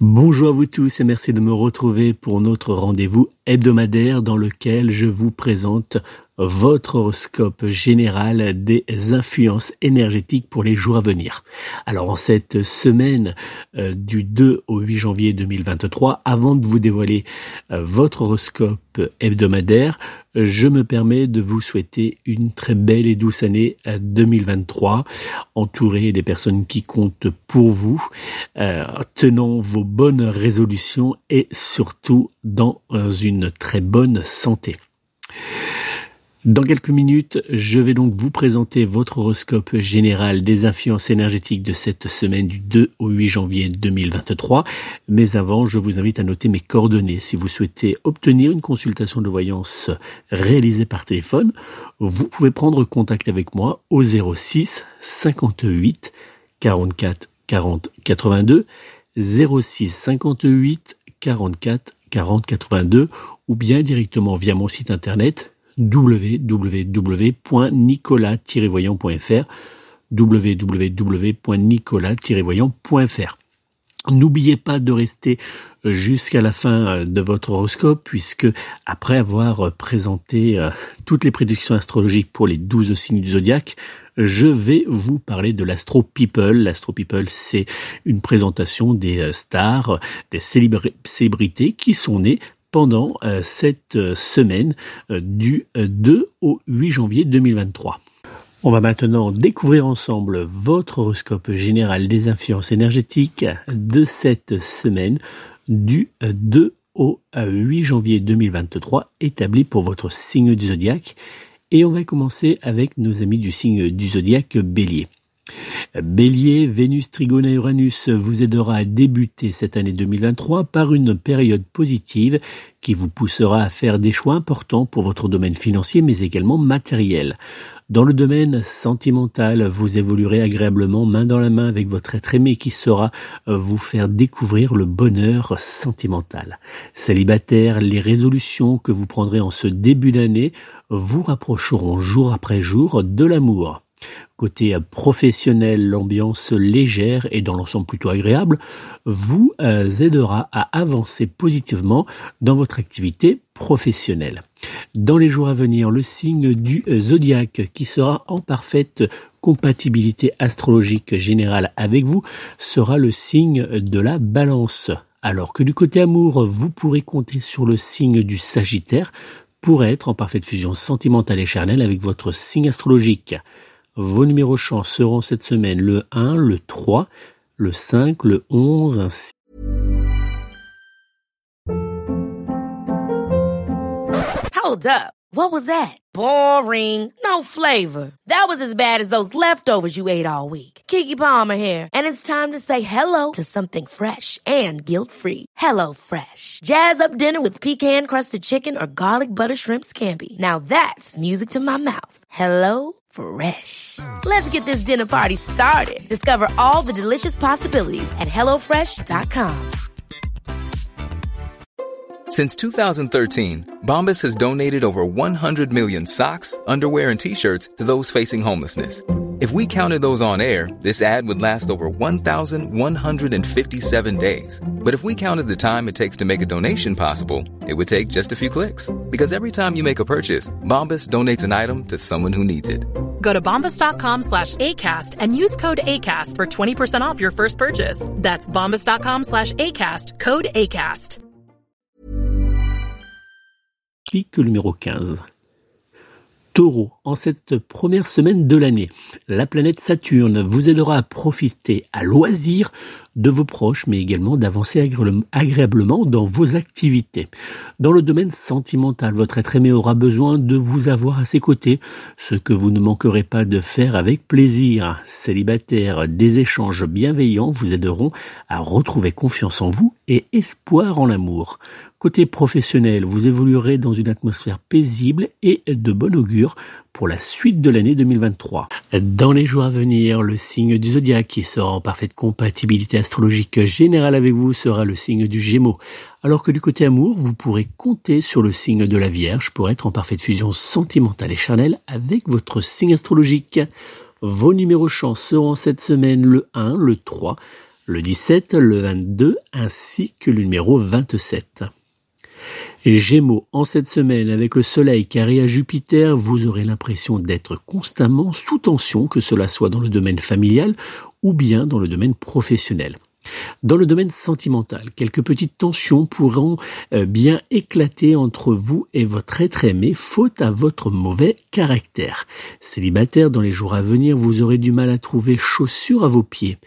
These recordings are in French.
Bonjour à vous tous et merci de me retrouver pour notre rendez-vous hebdomadaire dans lequel je vous présente votre horoscope général des influences énergétiques pour les jours à venir. Alors en cette semaine euh, du 2 au 8 janvier 2023, avant de vous dévoiler euh, votre horoscope hebdomadaire, je me permets de vous souhaiter une très belle et douce année 2023, euh, entourée des personnes qui comptent pour vous, tenant vos bonnes résolutions et surtout dans une très bonne santé. Dans quelques minutes, je vais donc vous présenter votre horoscope général des influences énergétiques de cette semaine du 2 au 8 janvier 2023. Mais avant, je vous invite à noter mes coordonnées. Si vous souhaitez obtenir une consultation de voyance réalisée par téléphone, vous pouvez prendre contact avec moi au 06 58 44 40 82 06 58 44 40 82 ou bien directement via mon site internet www.nicolas-voyant.fr www.nicolas-voyant.fr N'oubliez pas de rester jusqu'à la fin de votre horoscope puisque après avoir présenté euh, toutes les prédictions astrologiques pour les 12 signes du zodiaque, je vais vous parler de l'Astro People. L'Astro People, c'est une présentation des euh, stars, des célébrités qui sont nées pendant euh, cette euh, semaine euh, du 2 au 8 janvier 2023. On va maintenant découvrir ensemble votre horoscope général des influences énergétiques de cette semaine du 2 au 8 janvier 2023 établi pour votre signe du zodiaque. Et on va commencer avec nos amis du signe du zodiaque bélier. Bélier, Vénus Trigone Uranus vous aidera à débuter cette année 2023 par une période positive qui vous poussera à faire des choix importants pour votre domaine financier mais également matériel. Dans le domaine sentimental, vous évoluerez agréablement main dans la main avec votre être aimé qui saura euh, vous faire découvrir le bonheur sentimental. Célibataire, les résolutions que vous prendrez en ce début d'année vous rapprocheront jour après jour de l'amour. Côté professionnel, l'ambiance légère et dans l'ensemble plutôt agréable vous euh, aidera à avancer positivement dans votre activité professionnelle. Dans les jours à venir, le signe du zodiaque qui sera en parfaite compatibilité astrologique générale avec vous sera le signe de la balance. Alors que du côté amour, vous pourrez compter sur le signe du Sagittaire pour être en parfaite fusion sentimentale et charnelle avec votre signe astrologique. Vos numéros chance seront cette semaine le 1, le 3, le 5, le 11, ainsi. Hold up. What was that? Boring. No flavor. That was as bad as those leftovers you ate all week. Kiki Palmer here, and it's time to say hello to something fresh and guilt-free. Hello Fresh. Jazz up dinner with pecan-crusted chicken or garlic butter shrimp scampi. Now that's music to my mouth. Hello Fresh. Let's get this dinner party started. Discover all the delicious possibilities at hellofresh.com. Since 2013, Bombas has donated over 100 million socks, underwear, and t shirts to those facing homelessness if we counted those on air, this ad would last over 1,157 days. But if we counted the time it takes to make a donation possible, it would take just a few clicks. Because every time you make a purchase, Bombas donates an item to someone who needs it. Go to bombas.com slash ACAST and use code ACAST for 20% off your first purchase. That's bombas.com slash ACAST, code ACAST. Clic numéro 15. Taureau, en cette première semaine de l'année, la planète Saturne vous aidera à profiter à loisir de vos proches, mais également d'avancer agréablement dans vos activités. Dans le domaine sentimental, votre être aimé aura besoin de vous avoir à ses côtés, ce que vous ne manquerez pas de faire avec plaisir. Célibataire, des échanges bienveillants vous aideront à retrouver confiance en vous et espoir en l'amour. Côté professionnel, vous évoluerez dans une atmosphère paisible et de bon augure pour la suite de l'année 2023. Dans les jours à venir, le signe du zodiaque qui sera en parfaite compatibilité astrologique générale avec vous sera le signe du Gémeaux. Alors que du côté amour, vous pourrez compter sur le signe de la Vierge pour être en parfaite fusion sentimentale et charnelle avec votre signe astrologique. Vos numéros chance seront cette semaine le 1, le 3, le 17, le 22 ainsi que le numéro 27. Gémeaux, en cette semaine, avec le Soleil carré à Jupiter, vous aurez l'impression d'être constamment sous tension, que cela soit dans le domaine familial ou bien dans le domaine professionnel. Dans le domaine sentimental, quelques petites tensions pourront euh, bien éclater entre vous et votre être aimé, faute à votre mauvais caractère. Célibataire, dans les jours à venir, vous aurez du mal à trouver chaussures à vos pieds.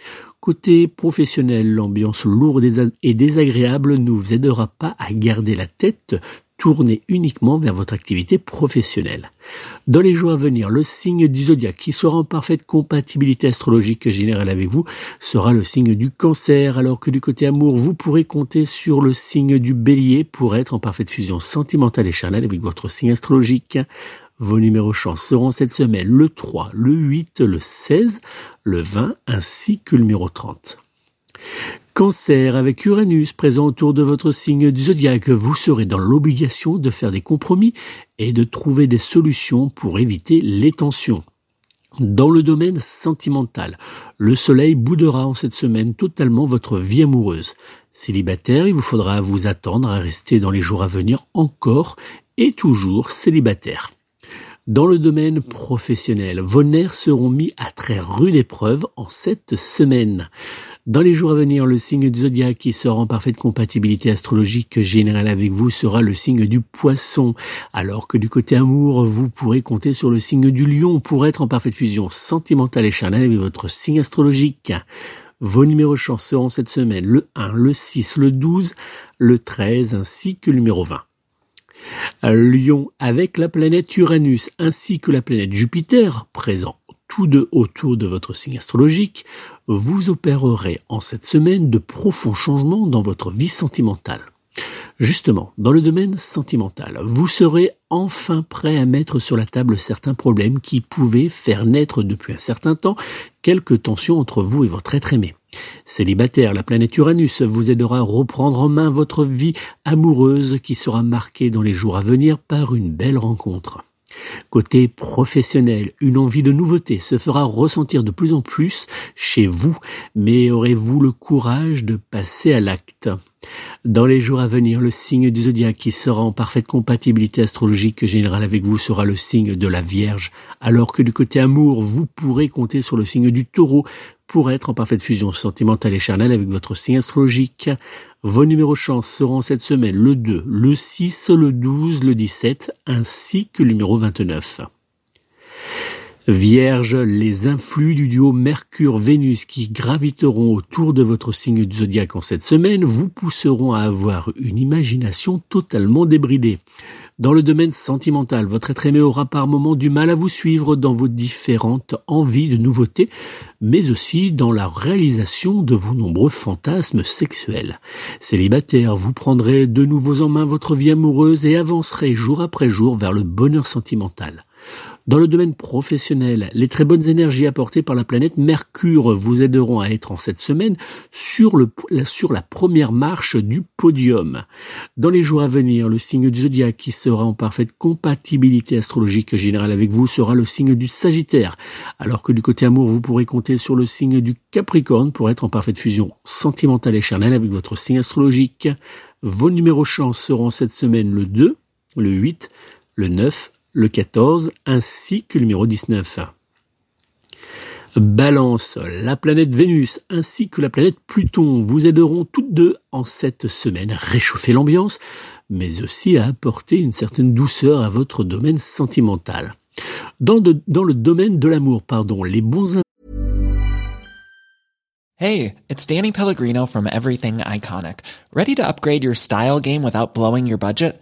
Côté professionnel, l'ambiance lourde et désagréable ne vous aidera pas à garder la tête tournée uniquement vers votre activité professionnelle. Dans les jours à venir, le signe du zodiaque qui sera en parfaite compatibilité astrologique générale avec vous sera le signe du cancer, alors que du côté amour, vous pourrez compter sur le signe du bélier pour être en parfaite fusion sentimentale et charnelle avec votre signe astrologique. Vos numéros chance seront cette semaine le 3, le 8, le 16, le 20 ainsi que le numéro 30. Cancer, avec Uranus présent autour de votre signe du zodiaque, vous serez dans l'obligation de faire des compromis et de trouver des solutions pour éviter les tensions. Dans le domaine sentimental, le soleil boudera en cette semaine totalement votre vie amoureuse. Célibataire, il vous faudra vous attendre à rester dans les jours à venir encore et toujours célibataire. Dans le domaine professionnel, vos nerfs seront mis à très rude épreuve en cette semaine. Dans les jours à venir, le signe du zodiaque qui sera en parfaite compatibilité astrologique générale avec vous sera le signe du poisson, alors que du côté amour, vous pourrez compter sur le signe du lion pour être en parfaite fusion sentimentale et charnelle avec votre signe astrologique. Vos numéros chance seront cette semaine le 1, le 6, le 12, le 13 ainsi que le numéro 20. Lion avec la planète Uranus ainsi que la planète Jupiter présent tous deux autour de votre signe astrologique, vous opérerez en cette semaine de profonds changements dans votre vie sentimentale. Justement, dans le domaine sentimental, vous serez enfin prêt à mettre sur la table certains problèmes qui pouvaient faire naître depuis un certain temps quelques tensions entre vous et votre être aimé. Célibataire, la planète Uranus vous aidera à reprendre en main votre vie amoureuse qui sera marquée dans les jours à venir par une belle rencontre. Côté professionnel, une envie de nouveauté se fera ressentir de plus en plus chez vous, mais aurez-vous le courage de passer à l'acte? Dans les jours à venir, le signe du zodiaque qui sera en parfaite compatibilité astrologique générale avec vous sera le signe de la Vierge, alors que du côté amour, vous pourrez compter sur le signe du taureau pour être en parfaite fusion sentimentale et charnelle avec votre signe astrologique. Vos numéros chance seront cette semaine le 2, le 6, le 12, le 17 ainsi que le numéro 29. Vierge, les influx du duo Mercure-Vénus qui graviteront autour de votre signe du zodiaque en cette semaine vous pousseront à avoir une imagination totalement débridée. Dans le domaine sentimental, votre être aimé aura par moments du mal à vous suivre dans vos différentes envies de nouveautés, mais aussi dans la réalisation de vos nombreux fantasmes sexuels. Célibataire, vous prendrez de nouveau en main votre vie amoureuse et avancerez jour après jour vers le bonheur sentimental. Dans le domaine professionnel, les très bonnes énergies apportées par la planète Mercure vous aideront à être en cette semaine sur, la première marche du podium. Dans les jours à venir, le signe du zodiaque qui sera en parfaite compatibilité astrologique générale avec vous sera le signe du Sagittaire, alors que du côté amour, vous pourrez compter sur le signe du Capricorne pour être en parfaite fusion sentimentale et charnelle avec votre signe astrologique. Vos numéros chance seront cette semaine le 2, le 8, le 9, le 14 ainsi que le numéro 19. Balance, la planète Vénus ainsi que la planète Pluton vous aideront toutes deux en cette semaine à réchauffer l'ambiance, mais aussi à apporter une certaine douceur à votre domaine sentimental. Dans, le domaine de l'amour, pardon, les bons Hey, it's Danny Pellegrino from Everything Iconic. Ready to upgrade your style game without blowing your budget?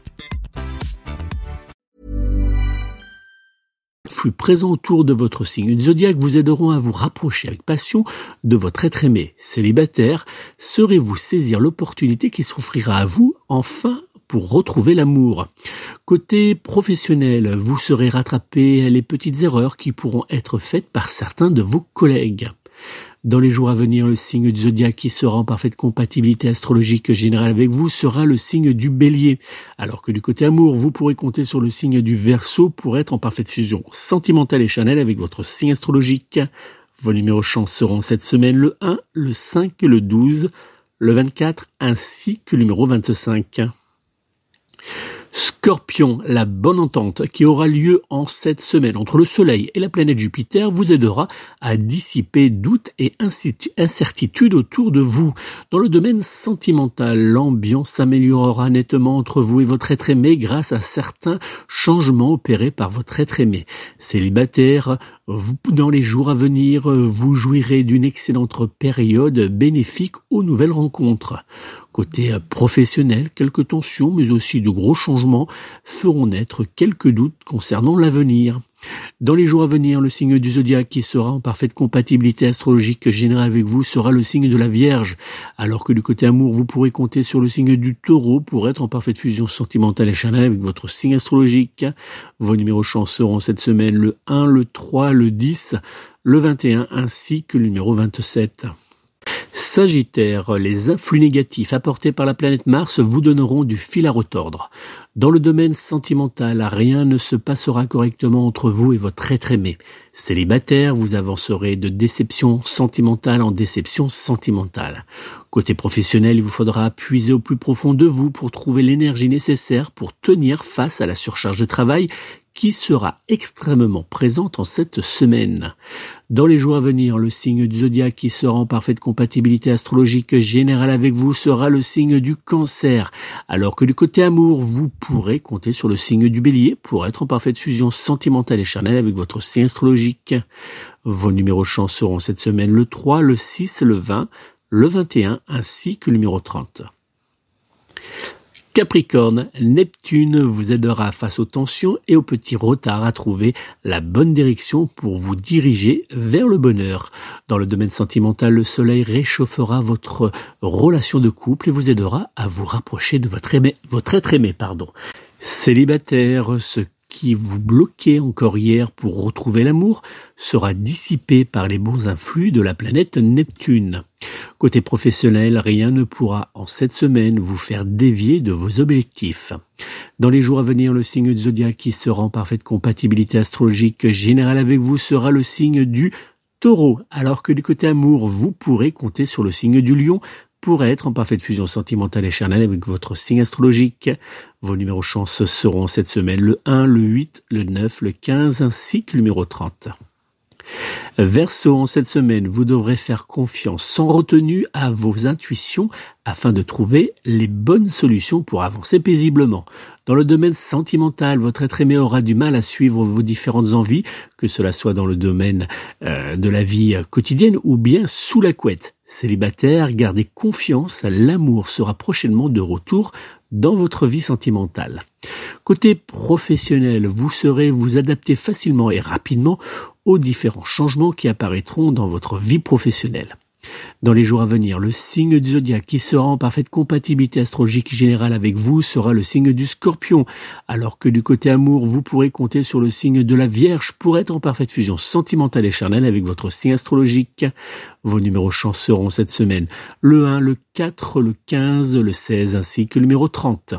flux présent autour de votre signe du zodiaque vous aideront à vous rapprocher avec passion de votre être aimé. Célibataire, saurez-vous saisir l'opportunité qui s'offrira à vous enfin pour retrouver l'amour? Côté professionnel, vous serez rattrapé les petites erreurs qui pourront être faites par certains de vos collègues. Dans les jours à venir, le signe du zodiaque qui sera en parfaite compatibilité astrologique générale avec vous sera le signe du bélier, alors que du côté amour, vous pourrez compter sur le signe du verso pour être en parfaite fusion sentimentale et chanel avec votre signe astrologique. Vos numéros chance seront cette semaine le 1, le 5, le 12, le 24 ainsi que le numéro 25. Scorpion, la bonne entente qui aura lieu en cette semaine entre le Soleil et la planète Jupiter vous aidera à dissiper doutes et incertitudes autour de vous. Dans le domaine sentimental, l'ambiance s'améliorera nettement entre vous et votre être aimé grâce à certains changements opérés par votre être aimé. Célibataire, dans les jours à venir, vous jouirez d'une excellente période bénéfique aux nouvelles rencontres. Côté professionnel, quelques tensions, mais aussi de gros changements feront naître quelques doutes concernant l'avenir. Dans les jours à venir, le signe du zodiaque qui sera en parfaite compatibilité astrologique générale avec vous sera le signe de la Vierge, alors que du côté amour, vous pourrez compter sur le signe du taureau pour être en parfaite fusion sentimentale et charnelle avec votre signe astrologique. Vos numéros chance seront cette semaine le 1, le 3, le 10, le 21 ainsi que le numéro 27. Sagittaire, les influx négatifs apportés par la planète Mars vous donneront du fil à retordre. Dans le domaine sentimental, rien ne se passera correctement entre vous et votre être aimé. Célibataire, vous avancerez de déception sentimentale en déception sentimentale. Côté professionnel, il vous faudra puiser au plus profond de vous pour trouver l'énergie nécessaire pour tenir face à la surcharge de travail qui sera extrêmement présente en cette semaine. Dans les jours à venir, le signe du zodiaque qui sera en parfaite compatibilité astrologique générale avec vous sera le signe du cancer, alors que du côté amour, vous pourrez compter sur le signe du bélier pour être en parfaite fusion sentimentale et charnelle avec votre signe astrologique. Vos numéros chance seront cette semaine le 3, le 6, le 20, le 21 ainsi que le numéro 30. Capricorne, Neptune vous aidera face aux tensions et aux petits retards à trouver la bonne direction pour vous diriger vers le bonheur. Dans le domaine sentimental, le soleil réchauffera votre relation de couple et vous aidera à vous rapprocher de votre, aimé, votre être aimé. Pardon. Célibataire, ce qui vous bloquait encore hier pour retrouver l'amour sera dissipé par les bons influx de la planète Neptune. Côté professionnel, rien ne pourra en cette semaine vous faire dévier de vos objectifs. Dans les jours à venir, le signe du zodiaque qui sera en parfaite compatibilité astrologique générale avec vous sera le signe du Taureau, alors que du côté amour, vous pourrez compter sur le signe du lion pour être en parfaite fusion sentimentale et charnelle avec votre signe astrologique. Vos numéros chance seront cette semaine le 1, le 8, le 9, le 15 ainsi que le numéro 30. Verseau, en cette semaine, vous devrez faire confiance sans retenue à vos intuitions afin de trouver les bonnes solutions pour avancer paisiblement. Dans le domaine sentimental, votre être aimé aura du mal à suivre vos différentes envies, que cela soit dans le domaine euh, de la vie quotidienne ou bien sous la couette. Célibataire, gardez confiance, l'amour sera prochainement de retour dans votre vie sentimentale. Côté professionnel, vous saurez vous adapter facilement et rapidement aux différents changements qui apparaîtront dans votre vie professionnelle. Dans les jours à venir, le signe du zodiaque qui sera en parfaite compatibilité astrologique générale avec vous sera le signe du scorpion, alors que du côté amour, vous pourrez compter sur le signe de la Vierge pour être en parfaite fusion sentimentale et charnelle avec votre signe astrologique. Vos numéros chance seront cette semaine le 1, le 4, le 15, le 16 ainsi que le numéro 30.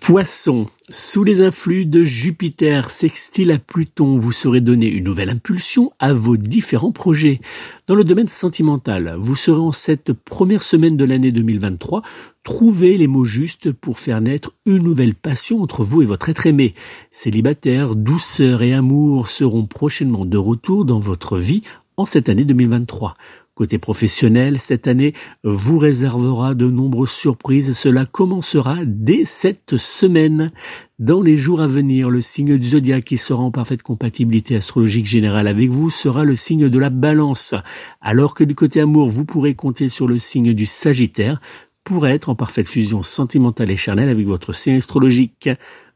Poisson, sous les influx de Jupiter sextile à Pluton, vous saurez donner une nouvelle impulsion à vos différents projets. Dans le domaine sentimental, vous serez en cette première semaine de l'année 2023 trouver les mots justes pour faire naître une nouvelle passion entre vous et votre être aimé. Célibataire, douceur et amour seront prochainement de retour dans votre vie en cette année 2023. Côté professionnel, cette année vous réservera de nombreuses surprises. Cela commencera dès cette semaine. Dans les jours à venir, le signe du zodiaque qui sera en parfaite compatibilité astrologique générale avec vous sera le signe de la balance. Alors que du côté amour, vous pourrez compter sur le signe du sagittaire pour être en parfaite fusion sentimentale et charnelle avec votre signe astrologique.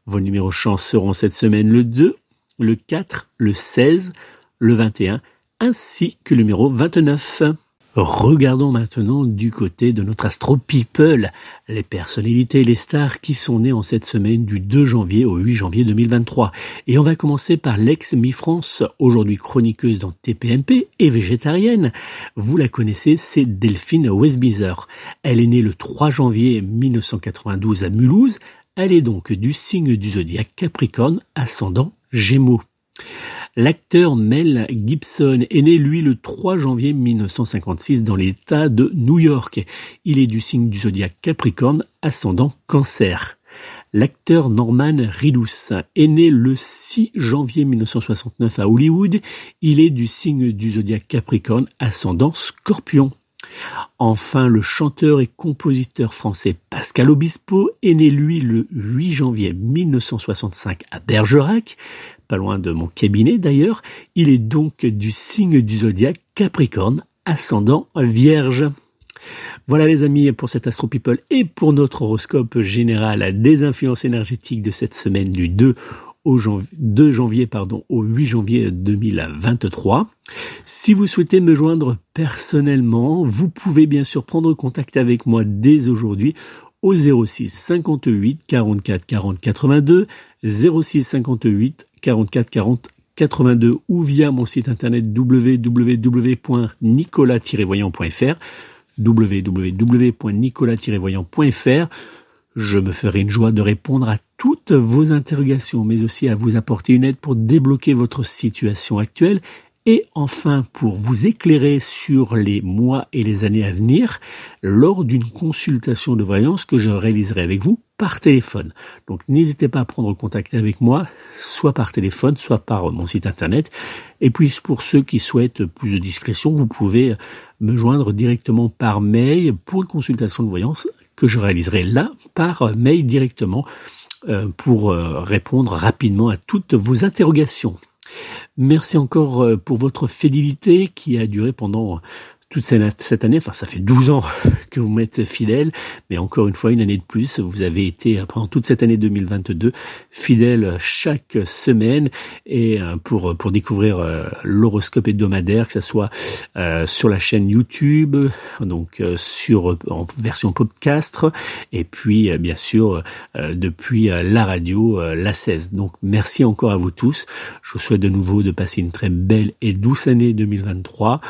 Vos numéros chance seront cette semaine le 2, le 4, le 16, le 21 ainsi que le numéro 29. Regardons maintenant du côté de notre Astro People, les personnalités et les stars qui sont nées en cette semaine du 2 janvier au 8 janvier 2023. Et on va commencer par l'ex-Mi France, aujourd'hui chroniqueuse dans TPMP et végétarienne. Vous la connaissez, c'est Delphine Westbizer. Elle est née le 3 janvier 1992 à Mulhouse. Elle est donc du signe du zodiaque Capricorne, ascendant Gémeaux. L'acteur Mel Gibson est né, lui, le 3 janvier 1956 dans l'État de New York. Il est du signe du zodiaque Capricorne, ascendant Cancer. L'acteur Norman Reedus est né le 6 janvier 1969 à Hollywood. Il est du signe du zodiaque Capricorne, ascendant Scorpion. Enfin, le chanteur et compositeur français Pascal Obispo est né, lui, le 8 janvier 1965 à Bergerac loin de mon cabinet d'ailleurs. Il est donc du signe du zodiaque Capricorne, ascendant Vierge. Voilà les amis pour cet Astro People et pour notre horoscope général des influences énergétiques de cette semaine du 2 au janvier, 2 janvier pardon, au 8 janvier 2023. Si vous souhaitez me joindre personnellement, vous pouvez bien sûr prendre contact avec moi dès aujourd'hui au 06 58 44 40 82 06 58 44 40 82 ou via mon site internet www.nicolas-voyant.fr www.nicolas-voyant.fr Je me ferai une joie de répondre à toutes vos interrogations, mais aussi à vous apporter une aide pour débloquer votre situation actuelle et enfin, pour vous éclairer sur les mois et les années à venir, lors d'une consultation de voyance que je réaliserai avec vous par téléphone. Donc n'hésitez pas à prendre contact avec moi, soit par téléphone, soit par mon site internet. Et puis pour ceux qui souhaitent plus de discrétion, vous pouvez me joindre directement par mail pour une consultation de voyance que je réaliserai là par mail directement euh, pour euh, répondre rapidement à toutes vos interrogations. Merci encore euh, pour votre fidélité qui a duré pendant toute cette année, enfin ça fait 12 ans que vous m'êtes fidèle, mais encore une fois une année de plus, vous avez été euh, pendant toute cette année 2022 fidèle chaque semaine et euh, pour pour découvrir euh, l'horoscope hebdomadaire, que ce soit sur la chaîne YouTube, donc sur en version podcast et puis bien sûr depuis la radio la 16. Donc merci encore à vous tous. Je vous souhaite de nouveau de passer une très belle et douce année 2023.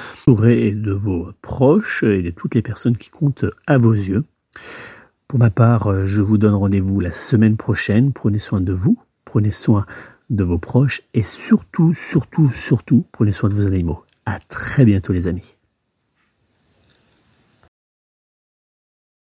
et de proches et de toutes les personnes qui comptent à vos yeux. Pour ma part, je vous donne rendez-vous la semaine prochaine. Prenez soin de vous, prenez soin de vos proches et surtout, surtout, surtout, prenez soin de vos animaux. À très bientôt les amis.